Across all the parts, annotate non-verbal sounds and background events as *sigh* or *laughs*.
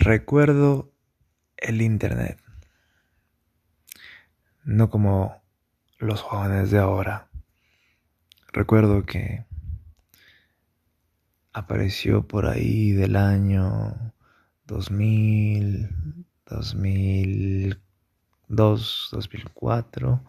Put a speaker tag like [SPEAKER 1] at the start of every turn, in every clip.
[SPEAKER 1] Recuerdo el Internet, no como los jóvenes de ahora. Recuerdo que apareció por ahí del año 2000, 2002, 2004.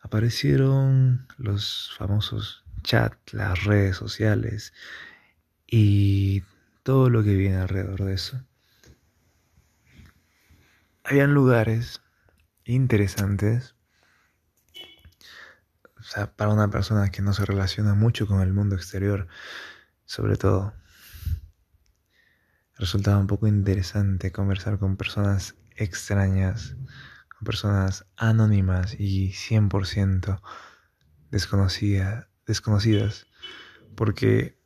[SPEAKER 1] Aparecieron los famosos chats, las redes sociales y todo lo que viene alrededor de eso. Habían lugares interesantes o sea, para una persona que no se relaciona mucho con el mundo exterior, sobre todo, resultaba un poco interesante conversar con personas extrañas, con personas anónimas y 100% desconocidas, desconocidas, porque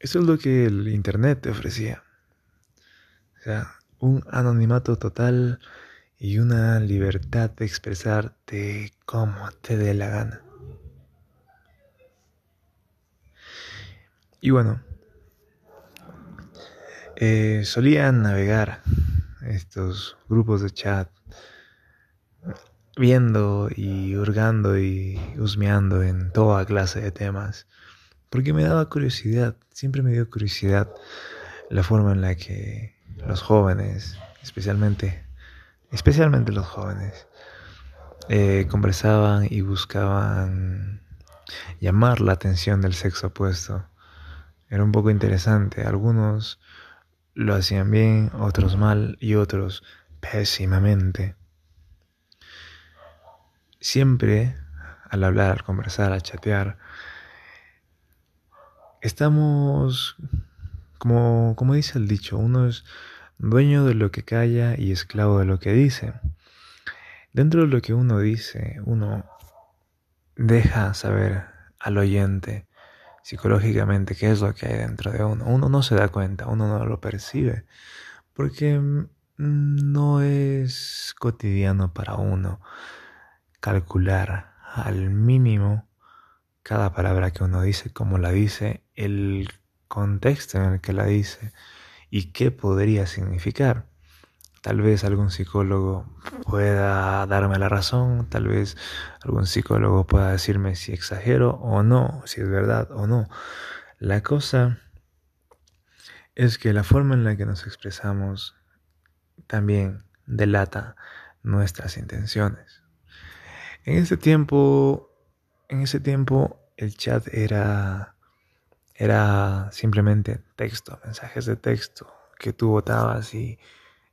[SPEAKER 1] eso es lo que el Internet te ofrecía. O sea, un anonimato total y una libertad de expresarte como te dé la gana. Y bueno, eh, solía navegar estos grupos de chat viendo y hurgando y husmeando en toda clase de temas, porque me daba curiosidad, siempre me dio curiosidad la forma en la que los jóvenes, especialmente, especialmente los jóvenes, eh, conversaban y buscaban llamar la atención del sexo opuesto. Era un poco interesante. Algunos lo hacían bien, otros mal y otros pésimamente. Siempre, al hablar, al conversar, al chatear, estamos, como, como dice el dicho, uno es dueño de lo que calla y esclavo de lo que dice. Dentro de lo que uno dice, uno deja saber al oyente psicológicamente qué es lo que hay dentro de uno. Uno no se da cuenta, uno no lo percibe, porque mm, no es cotidiano para uno calcular al mínimo cada palabra que uno dice, cómo la dice, el contexto en el que la dice y qué podría significar. Tal vez algún psicólogo pueda darme la razón, tal vez algún psicólogo pueda decirme si exagero o no, si es verdad o no. La cosa es que la forma en la que nos expresamos también delata nuestras intenciones. En ese tiempo, en ese tiempo el chat era era simplemente texto, mensajes de texto que tú votabas y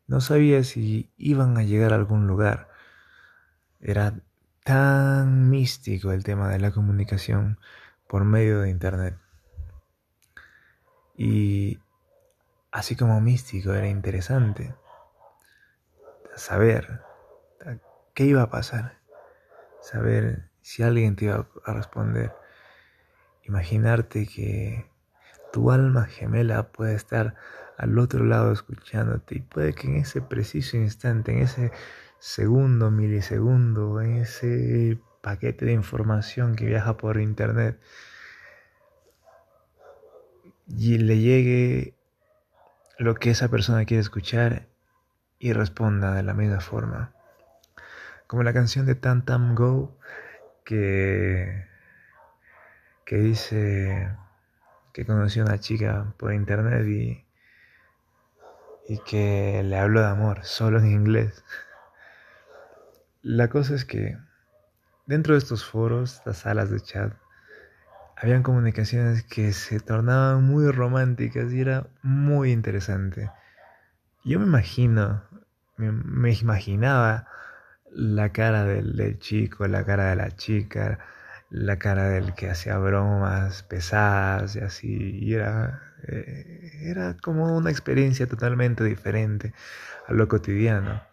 [SPEAKER 1] no sabía si iban a llegar a algún lugar. Era tan místico el tema de la comunicación por medio de Internet. Y así como místico era interesante saber qué iba a pasar, saber si alguien te iba a responder, imaginarte que tu alma gemela puede estar al otro lado escuchándote y puede que en ese preciso instante, en ese segundo, milisegundo, en ese paquete de información que viaja por internet y le llegue lo que esa persona quiere escuchar y responda de la misma forma. Como la canción de Tan Tam Go que, que dice que conoció a una chica por internet y y que le hablo de amor solo en inglés. La cosa es que dentro de estos foros, estas salas de chat, habían comunicaciones que se tornaban muy románticas y era muy interesante. Yo me imagino, me, imaginaba la cara del, chico, la cara de la chica, la cara del que hacía bromas pesadas y así, y era eh, era como una experiencia totalmente diferente a lo cotidiano.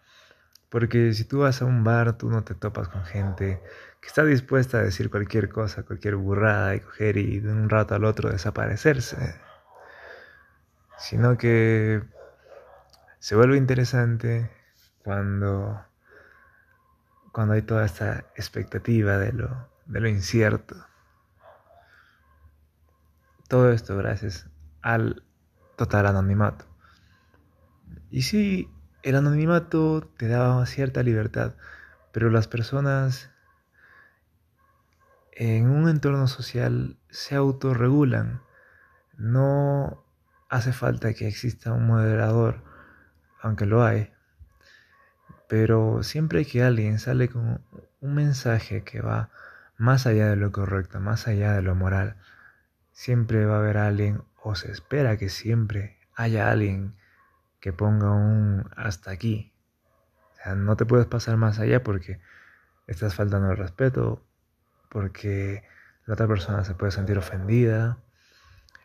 [SPEAKER 1] Porque si tú vas a un bar, tú no te topas con gente que está dispuesta a decir cualquier cosa, cualquier burrada y coger y de un rato al otro desaparecerse. Sino que se vuelve interesante cuando, cuando hay toda esta expectativa de lo, de lo incierto. Todo esto gracias al total anonimato. Y sí, el anonimato te daba cierta libertad, pero las personas en un entorno social se autorregulan. No hace falta que exista un moderador, aunque lo hay. Pero siempre que alguien sale con un mensaje que va más allá de lo correcto, más allá de lo moral, siempre va a haber alguien, o se espera que siempre haya alguien que ponga un hasta aquí. O sea, no te puedes pasar más allá porque estás faltando el respeto, porque la otra persona se puede sentir ofendida,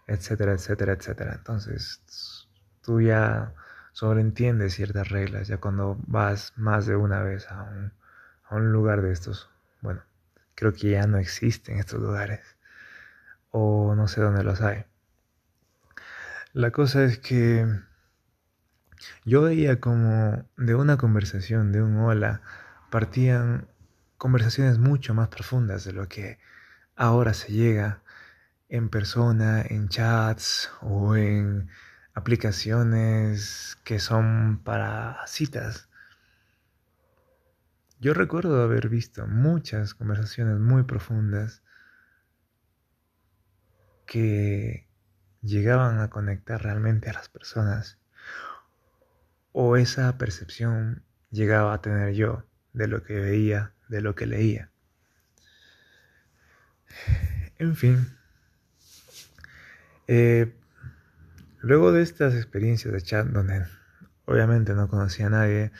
[SPEAKER 1] etcétera, etcétera, etcétera. Entonces, tú ya sobreentiendes ciertas reglas, ya cuando vas más de una vez a un, a un lugar de estos, bueno, creo que ya no existen estos lugares, o no sé dónde los hay. La cosa es que yo veía como de una conversación, de un hola, partían conversaciones mucho más profundas de lo que ahora se llega en persona, en chats o en aplicaciones que son para citas. Yo recuerdo haber visto muchas conversaciones muy profundas que llegaban a conectar realmente a las personas o esa percepción llegaba a tener yo de lo que veía, de lo que leía. En fin, eh, luego de estas experiencias de chat donde obviamente no conocía a nadie,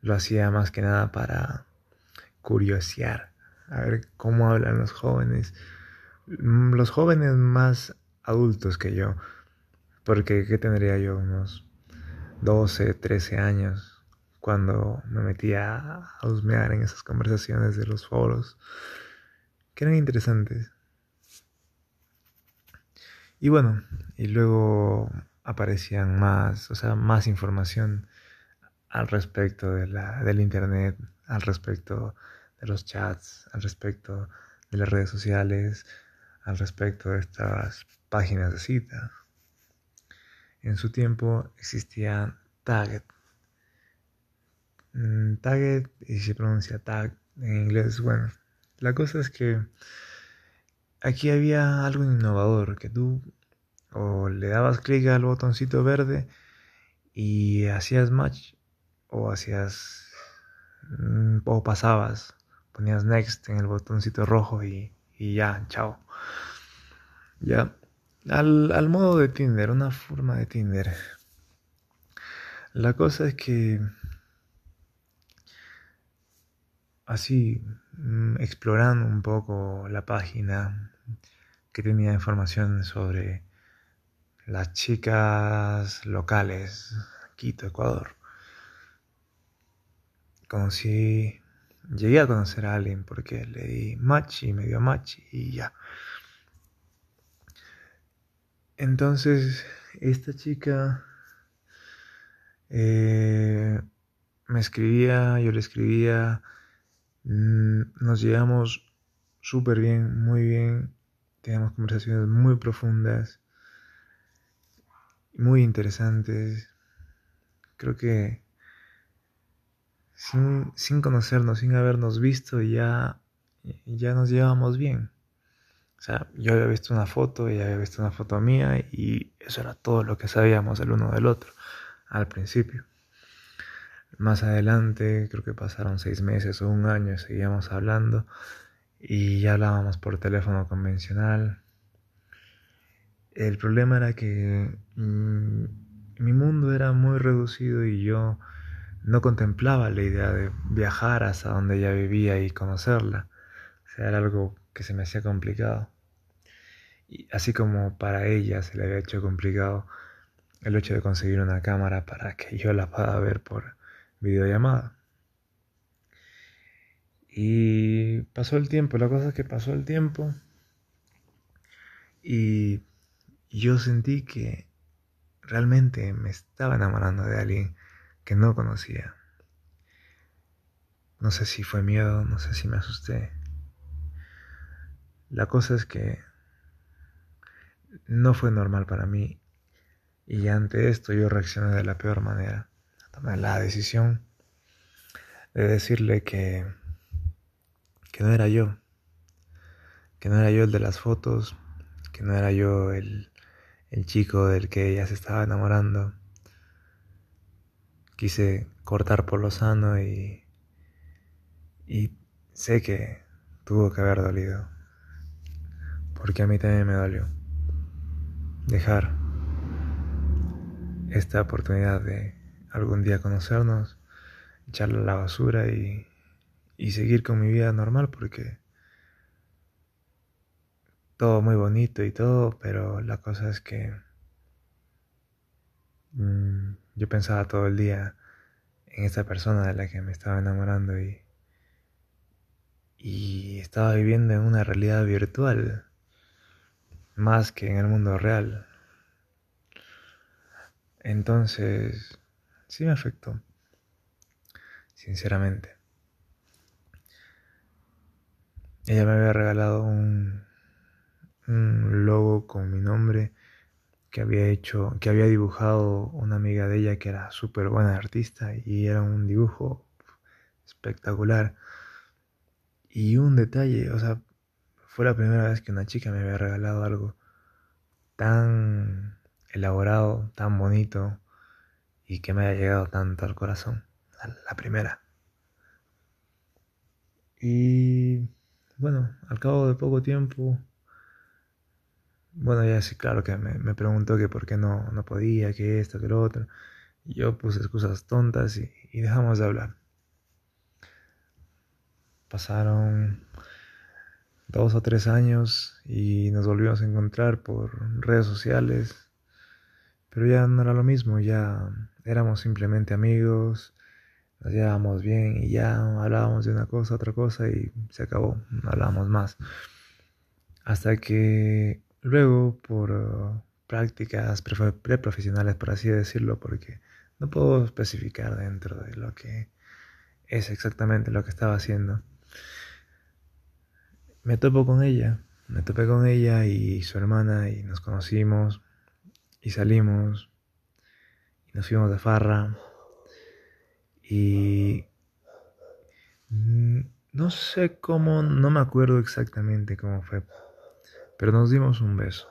[SPEAKER 1] lo hacía más que nada para curiosear, a ver cómo hablan los jóvenes, los jóvenes más adultos que yo, porque ¿qué tendría yo? Unos 12, 13 años, cuando me metía a husmear en esas conversaciones de los foros, que eran interesantes. Y bueno, y luego aparecían más, o sea, más información al respecto de la, del internet, al respecto de los chats, al respecto de las redes sociales, al respecto de estas páginas de cita. En su tiempo existía Target. Mm, Target, y se pronuncia Tag en inglés, bueno. La cosa es que aquí había algo innovador, que tú o le dabas clic al botoncito verde y hacías match o hacías o pasabas, ponías next en el botoncito rojo y, y ya, chao. Ya, al, modo de Tinder, una forma de Tinder. La cosa es que así, mm, explorando un poco la página que tenía información sobre las chicas locales, Quito, Ecuador. Conocí, llegué a conocer a alguien porque le di match y me dio match y ya. Entonces, esta chica eh, me escribía, yo le escribía, mm, nos llevamos súper bien, muy bien, teníamos conversaciones muy profundas, muy interesantes. Creo que sin, sin conocernos, sin habernos visto, ya, ya nos llevamos bien. O sea, yo había visto una foto, ella había visto una foto mía y eso era todo lo que sabíamos el uno del otro al principio. Más adelante, creo que pasaron seis meses o un año, seguíamos hablando y ya hablábamos por teléfono convencional. El problema era que mm, mi mundo era muy reducido y yo no contemplaba la idea de viajar hasta donde ella vivía y conocerla. O sea, era algo que se me hacía complicado. Y así como para ella se le había hecho complicado el hecho de conseguir una cámara para que yo la pueda ver por videollamada. Y pasó el tiempo, la cosa es que pasó el tiempo y yo sentí que realmente me estaba enamorando de alguien que no conocía. No sé si fue miedo, no sé si me asusté. La cosa es que no fue normal para mí y ante esto yo reaccioné de la peor manera. tomé la decisión de decirle que, que no era yo, que no era yo el de las fotos, que no era yo el, el chico del que ella se estaba enamorando. Quise cortar por lo sano y, y sé que tuvo que haber dolido, porque a mí también me dolió dejar esta oportunidad de algún día conocernos, echarle a la basura y, y seguir con mi vida normal porque todo muy bonito y todo, pero la cosa es que yo pensaba todo el día en esta persona de la que me estaba enamorando y, y estaba viviendo en una realidad virtual más que en el mundo real. Entonces, sí me afectó, sinceramente. Ella me había regalado un, un logo con mi nombre que había hecho, que había dibujado una amiga de ella que era súper buena artista y era un dibujo espectacular. Y un detalle, o sea, fue la primera vez que una chica me había regalado algo tan elaborado, tan bonito y que me haya llegado tanto al corazón. La primera. Y bueno, al cabo de poco tiempo, bueno, ya sí, claro que me, preguntó que por qué no, no podía, que esto, que lo otro. Y yo puse excusas tontas y dejamos de hablar. Pasaron dos o tres años y nos volvimos a encontrar por redes sociales, pero ya no era lo mismo, ya éramos simplemente amigos, nos llevábamos bien y ya hablábamos de una cosa, otra cosa y se acabó, no hablábamos más. Hasta que luego por uh, prácticas preprofesionales, por así decirlo, porque no puedo especificar dentro de lo que es exactamente lo que estaba haciendo. Me topo con ella, me topé con ella y su hermana y nos conocimos y salimos y nos fuimos de farra y no sé cómo, no me acuerdo exactamente cómo fue, pero nos dimos un beso.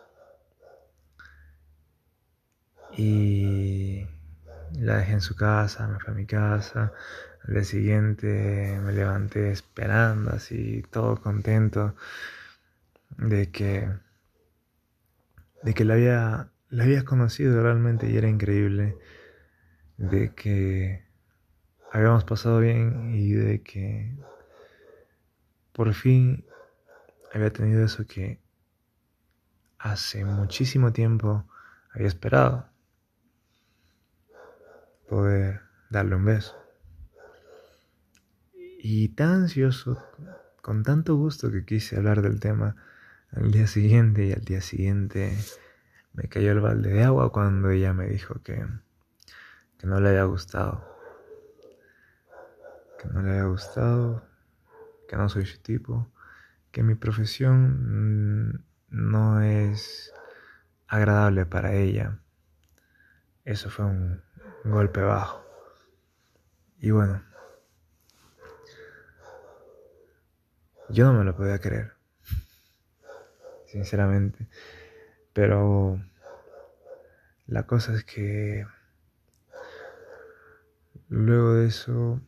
[SPEAKER 1] Y la dejé en su casa, me fui a mi casa, al día siguiente me levanté esperando, así, todo contento de que, de que la había, la había conocido realmente y era increíble, de que habíamos pasado bien y de que por fin había tenido eso que hace muchísimo tiempo había esperado, poder darle un beso. Y tan ansioso, con tanto gusto que quise hablar del tema al día siguiente y al día siguiente me cayó el balde de agua cuando ella me dijo que, que no le había gustado. Que no le había gustado, que no soy su tipo, que mi profesión no es agradable para ella. Eso fue un golpe bajo. Y bueno, Yo no me lo podía creer, sinceramente. Pero la cosa es que luego de eso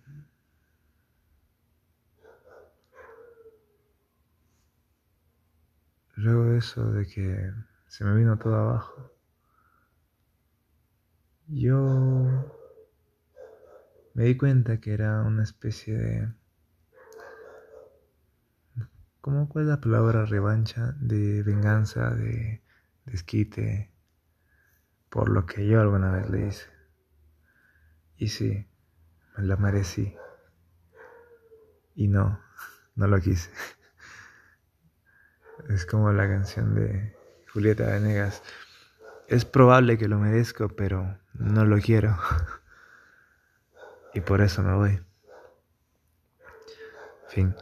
[SPEAKER 1] luego de eso de que se me vino todo abajo yo me di cuenta que era una especie de ¿Cómo cuál es la palabra revancha de venganza, de desquite por lo que yo alguna vez le hice? Y sí, me la merecí. Y no, no lo quise. Es como la canción de Julieta Venegas. Es probable que lo merezco, pero no lo quiero. *laughs* Y por eso me voy. Fin.